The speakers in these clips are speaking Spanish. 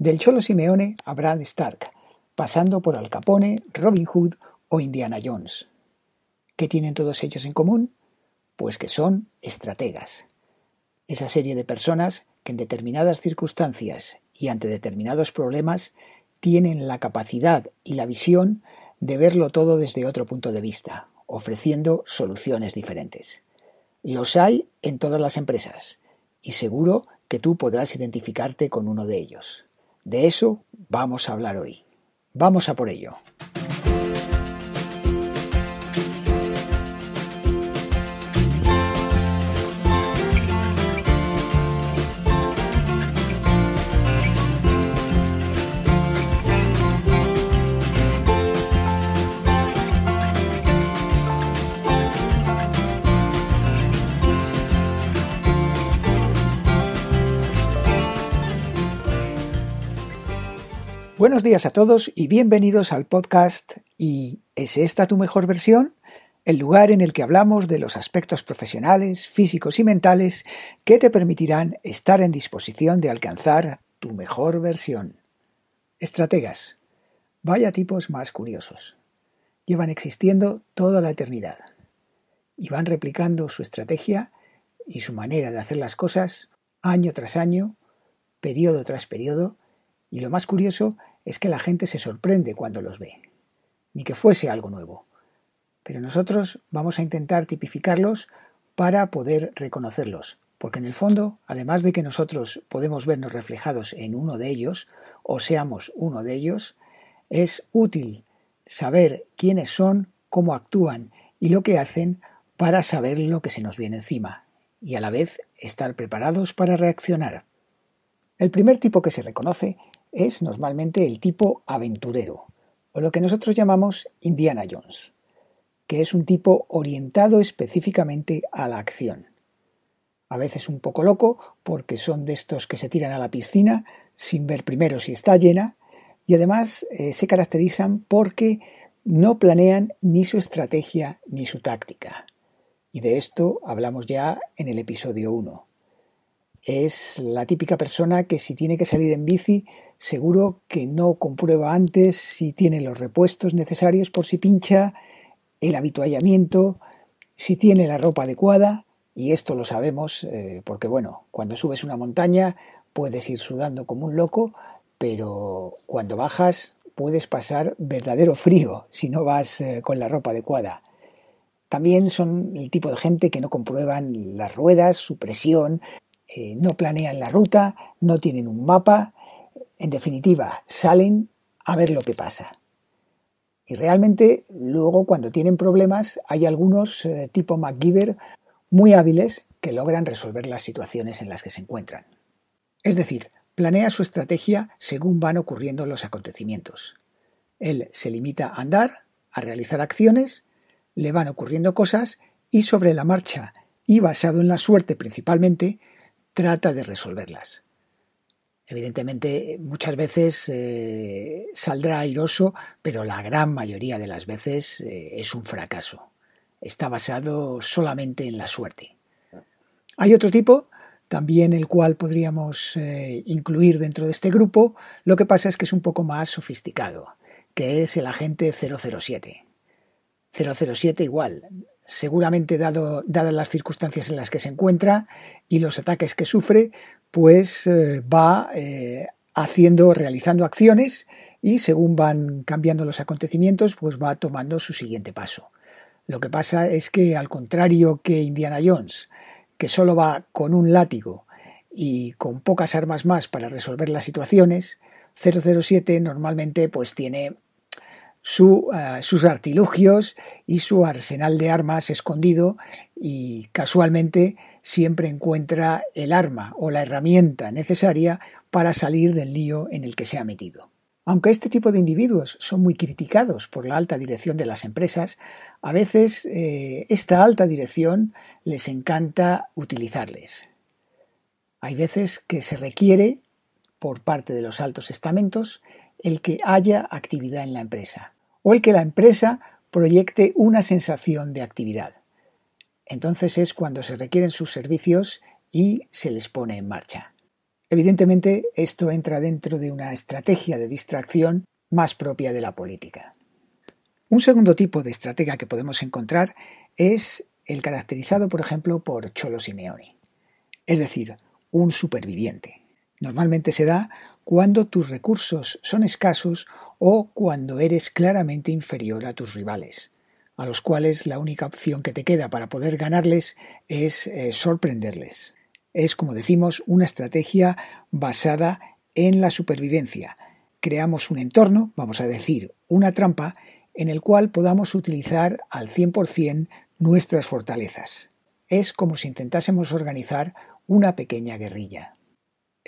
Del Cholo Simeone a Brad Stark, pasando por Al Capone, Robin Hood o Indiana Jones. ¿Qué tienen todos ellos en común? Pues que son estrategas. Esa serie de personas que en determinadas circunstancias y ante determinados problemas tienen la capacidad y la visión de verlo todo desde otro punto de vista, ofreciendo soluciones diferentes. Los hay en todas las empresas y seguro que tú podrás identificarte con uno de ellos. De eso vamos a hablar hoy. Vamos a por ello. Buenos días a todos y bienvenidos al podcast ¿Y es esta tu mejor versión? El lugar en el que hablamos de los aspectos profesionales, físicos y mentales que te permitirán estar en disposición de alcanzar tu mejor versión. Estrategas. Vaya tipos más curiosos. Llevan existiendo toda la eternidad y van replicando su estrategia y su manera de hacer las cosas año tras año, periodo tras periodo, y lo más curioso es que la gente se sorprende cuando los ve, ni que fuese algo nuevo. Pero nosotros vamos a intentar tipificarlos para poder reconocerlos, porque en el fondo, además de que nosotros podemos vernos reflejados en uno de ellos, o seamos uno de ellos, es útil saber quiénes son, cómo actúan y lo que hacen para saber lo que se nos viene encima y a la vez estar preparados para reaccionar. El primer tipo que se reconoce es normalmente el tipo aventurero, o lo que nosotros llamamos Indiana Jones, que es un tipo orientado específicamente a la acción. A veces un poco loco, porque son de estos que se tiran a la piscina sin ver primero si está llena, y además eh, se caracterizan porque no planean ni su estrategia ni su táctica. Y de esto hablamos ya en el episodio 1. Es la típica persona que si tiene que salir en bici seguro que no comprueba antes si tiene los repuestos necesarios por si pincha, el habituallamiento, si tiene la ropa adecuada, y esto lo sabemos eh, porque, bueno, cuando subes una montaña puedes ir sudando como un loco, pero cuando bajas puedes pasar verdadero frío si no vas eh, con la ropa adecuada. También son el tipo de gente que no comprueban las ruedas, su presión, eh, no planean la ruta, no tienen un mapa, en definitiva, salen a ver lo que pasa. Y realmente luego cuando tienen problemas hay algunos eh, tipo MacGyver muy hábiles que logran resolver las situaciones en las que se encuentran. Es decir, planea su estrategia según van ocurriendo los acontecimientos. Él se limita a andar, a realizar acciones, le van ocurriendo cosas y sobre la marcha y basado en la suerte principalmente, trata de resolverlas. Evidentemente, muchas veces eh, saldrá airoso, pero la gran mayoría de las veces eh, es un fracaso. Está basado solamente en la suerte. Hay otro tipo, también el cual podríamos eh, incluir dentro de este grupo, lo que pasa es que es un poco más sofisticado, que es el agente 007. 007 igual, seguramente dado, dadas las circunstancias en las que se encuentra y los ataques que sufre, pues eh, va eh, haciendo, realizando acciones y según van cambiando los acontecimientos, pues va tomando su siguiente paso. Lo que pasa es que al contrario que Indiana Jones, que solo va con un látigo y con pocas armas más para resolver las situaciones, 007 normalmente pues tiene eh, sus artilugios y su arsenal de armas escondido y casualmente siempre encuentra el arma o la herramienta necesaria para salir del lío en el que se ha metido. Aunque este tipo de individuos son muy criticados por la alta dirección de las empresas, a veces eh, esta alta dirección les encanta utilizarles. Hay veces que se requiere, por parte de los altos estamentos, el que haya actividad en la empresa o el que la empresa proyecte una sensación de actividad. Entonces es cuando se requieren sus servicios y se les pone en marcha. Evidentemente, esto entra dentro de una estrategia de distracción más propia de la política. Un segundo tipo de estrategia que podemos encontrar es el caracterizado, por ejemplo, por Cholo Simeone, es decir, un superviviente. Normalmente se da cuando tus recursos son escasos o cuando eres claramente inferior a tus rivales, a los cuales la única opción que te queda para poder ganarles es eh, sorprenderles. Es, como decimos, una estrategia basada en la supervivencia. Creamos un entorno, vamos a decir, una trampa, en el cual podamos utilizar al 100% nuestras fortalezas. Es como si intentásemos organizar una pequeña guerrilla.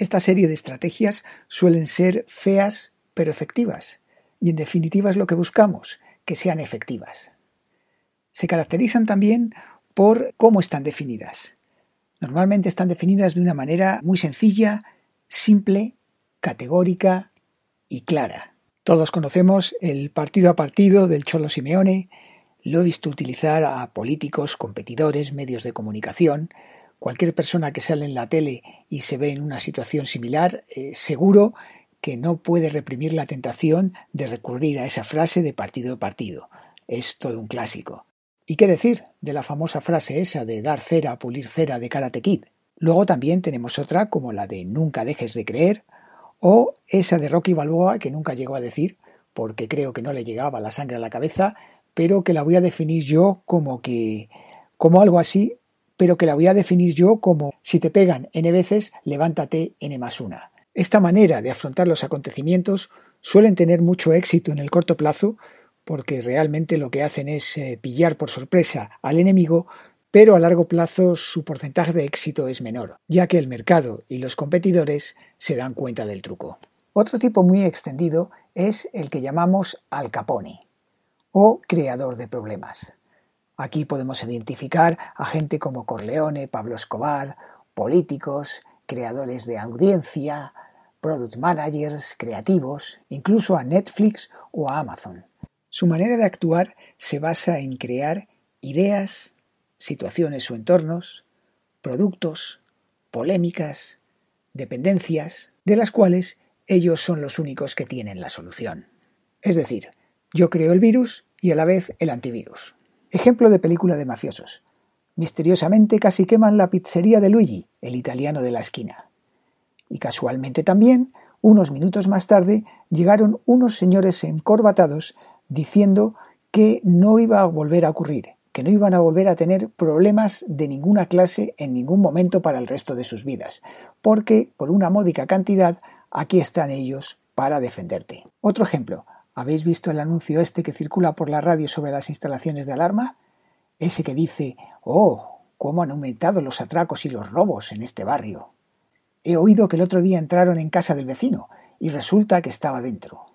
Esta serie de estrategias suelen ser feas pero efectivas, y en definitiva es lo que buscamos, que sean efectivas. Se caracterizan también por cómo están definidas. Normalmente están definidas de una manera muy sencilla, simple, categórica y clara. Todos conocemos el partido a partido del Cholo Simeone, lo he visto utilizar a políticos, competidores, medios de comunicación. Cualquier persona que sale en la tele y se ve en una situación similar, eh, seguro que no puede reprimir la tentación de recurrir a esa frase de partido a partido. Es todo un clásico. ¿Y qué decir de la famosa frase esa de dar cera, pulir cera de Karate Kid? Luego también tenemos otra como la de nunca dejes de creer o esa de Rocky Balboa que nunca llegó a decir porque creo que no le llegaba la sangre a la cabeza, pero que la voy a definir yo como que como algo así, pero que la voy a definir yo como si te pegan n veces, levántate n más una. Esta manera de afrontar los acontecimientos suelen tener mucho éxito en el corto plazo porque realmente lo que hacen es eh, pillar por sorpresa al enemigo, pero a largo plazo su porcentaje de éxito es menor, ya que el mercado y los competidores se dan cuenta del truco. Otro tipo muy extendido es el que llamamos Al Capone o creador de problemas. Aquí podemos identificar a gente como Corleone, Pablo Escobar, políticos, creadores de audiencia, product managers, creativos, incluso a Netflix o a Amazon. Su manera de actuar se basa en crear ideas, situaciones o entornos, productos, polémicas, dependencias, de las cuales ellos son los únicos que tienen la solución. Es decir, yo creo el virus y a la vez el antivirus. Ejemplo de película de mafiosos. Misteriosamente casi queman la pizzería de Luigi, el italiano de la esquina. Y casualmente también, unos minutos más tarde, llegaron unos señores encorbatados diciendo que no iba a volver a ocurrir, que no iban a volver a tener problemas de ninguna clase en ningún momento para el resto de sus vidas, porque por una módica cantidad aquí están ellos para defenderte. Otro ejemplo, ¿Habéis visto el anuncio este que circula por la radio sobre las instalaciones de alarma? Ese que dice, oh, cómo han aumentado los atracos y los robos en este barrio. He oído que el otro día entraron en casa del vecino y resulta que estaba dentro.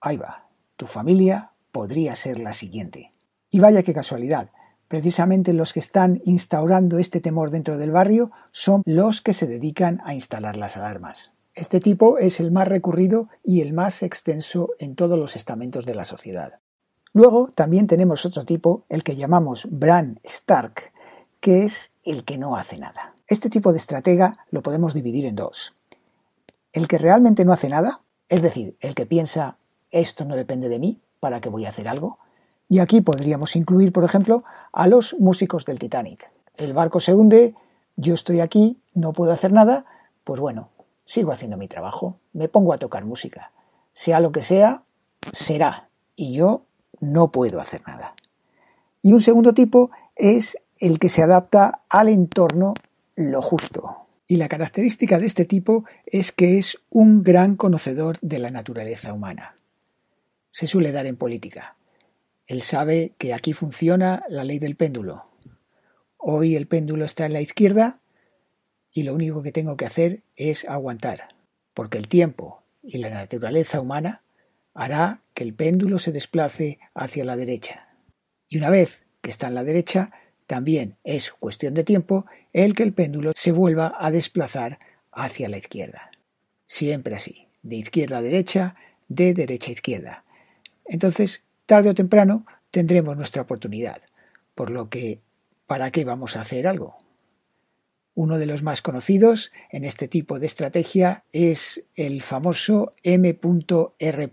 Ahí va, tu familia podría ser la siguiente. Y vaya qué casualidad, precisamente los que están instaurando este temor dentro del barrio son los que se dedican a instalar las alarmas. Este tipo es el más recurrido y el más extenso en todos los estamentos de la sociedad. Luego también tenemos otro tipo, el que llamamos Bran Stark, que es el que no hace nada. Este tipo de estratega lo podemos dividir en dos. El que realmente no hace nada, es decir, el que piensa esto no depende de mí, ¿para qué voy a hacer algo? Y aquí podríamos incluir, por ejemplo, a los músicos del Titanic. El barco se hunde, yo estoy aquí, no puedo hacer nada, pues bueno, sigo haciendo mi trabajo, me pongo a tocar música. Sea lo que sea, será. Y yo no puedo hacer nada. Y un segundo tipo es el que se adapta al entorno lo justo. Y la característica de este tipo es que es un gran conocedor de la naturaleza humana. Se suele dar en política. Él sabe que aquí funciona la ley del péndulo. Hoy el péndulo está en la izquierda, y lo único que tengo que hacer es aguantar, porque el tiempo y la naturaleza humana hará que el péndulo se desplace hacia la derecha. Y una vez que está en la derecha, también es cuestión de tiempo el que el péndulo se vuelva a desplazar hacia la izquierda. Siempre así, de izquierda a derecha, de derecha a izquierda. Entonces, tarde o temprano, tendremos nuestra oportunidad. Por lo que, ¿para qué vamos a hacer algo? Uno de los más conocidos en este tipo de estrategia es el famoso M.R.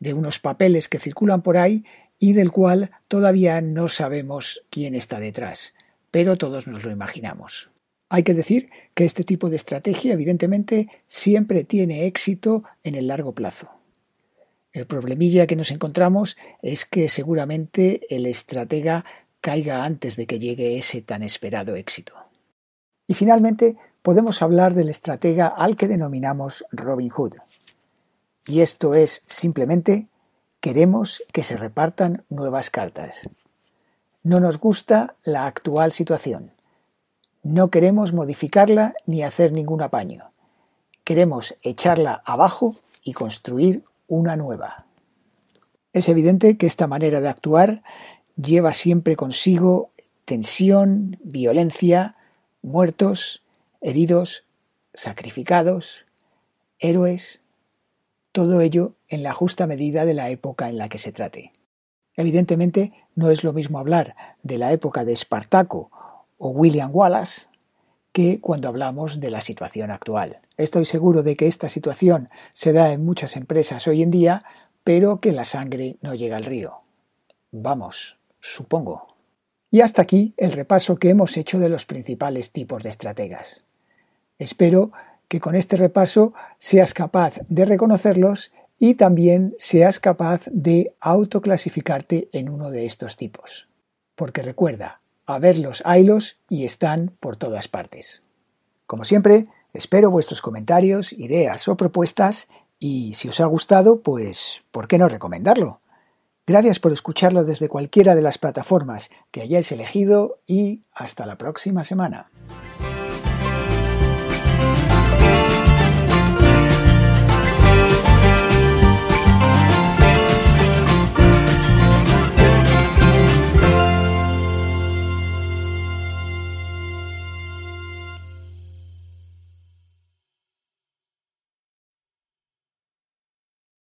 de unos papeles que circulan por ahí y del cual todavía no sabemos quién está detrás, pero todos nos lo imaginamos. Hay que decir que este tipo de estrategia evidentemente siempre tiene éxito en el largo plazo. El problemilla que nos encontramos es que seguramente el estratega caiga antes de que llegue ese tan esperado éxito. Y finalmente podemos hablar del estratega al que denominamos Robin Hood. Y esto es simplemente queremos que se repartan nuevas cartas. No nos gusta la actual situación. No queremos modificarla ni hacer ningún apaño. Queremos echarla abajo y construir una nueva. Es evidente que esta manera de actuar lleva siempre consigo tensión, violencia, muertos, heridos, sacrificados, héroes, todo ello en la justa medida de la época en la que se trate. Evidentemente, no es lo mismo hablar de la época de Espartaco o William Wallace que cuando hablamos de la situación actual. Estoy seguro de que esta situación se da en muchas empresas hoy en día, pero que la sangre no llega al río. Vamos, supongo. Y hasta aquí el repaso que hemos hecho de los principales tipos de estrategas. Espero que con este repaso seas capaz de reconocerlos y también seas capaz de autoclasificarte en uno de estos tipos. Porque recuerda, a verlos haylos y están por todas partes. Como siempre, espero vuestros comentarios, ideas o propuestas y si os ha gustado, pues ¿por qué no recomendarlo? Gracias por escucharlo desde cualquiera de las plataformas que hayáis elegido y hasta la próxima semana.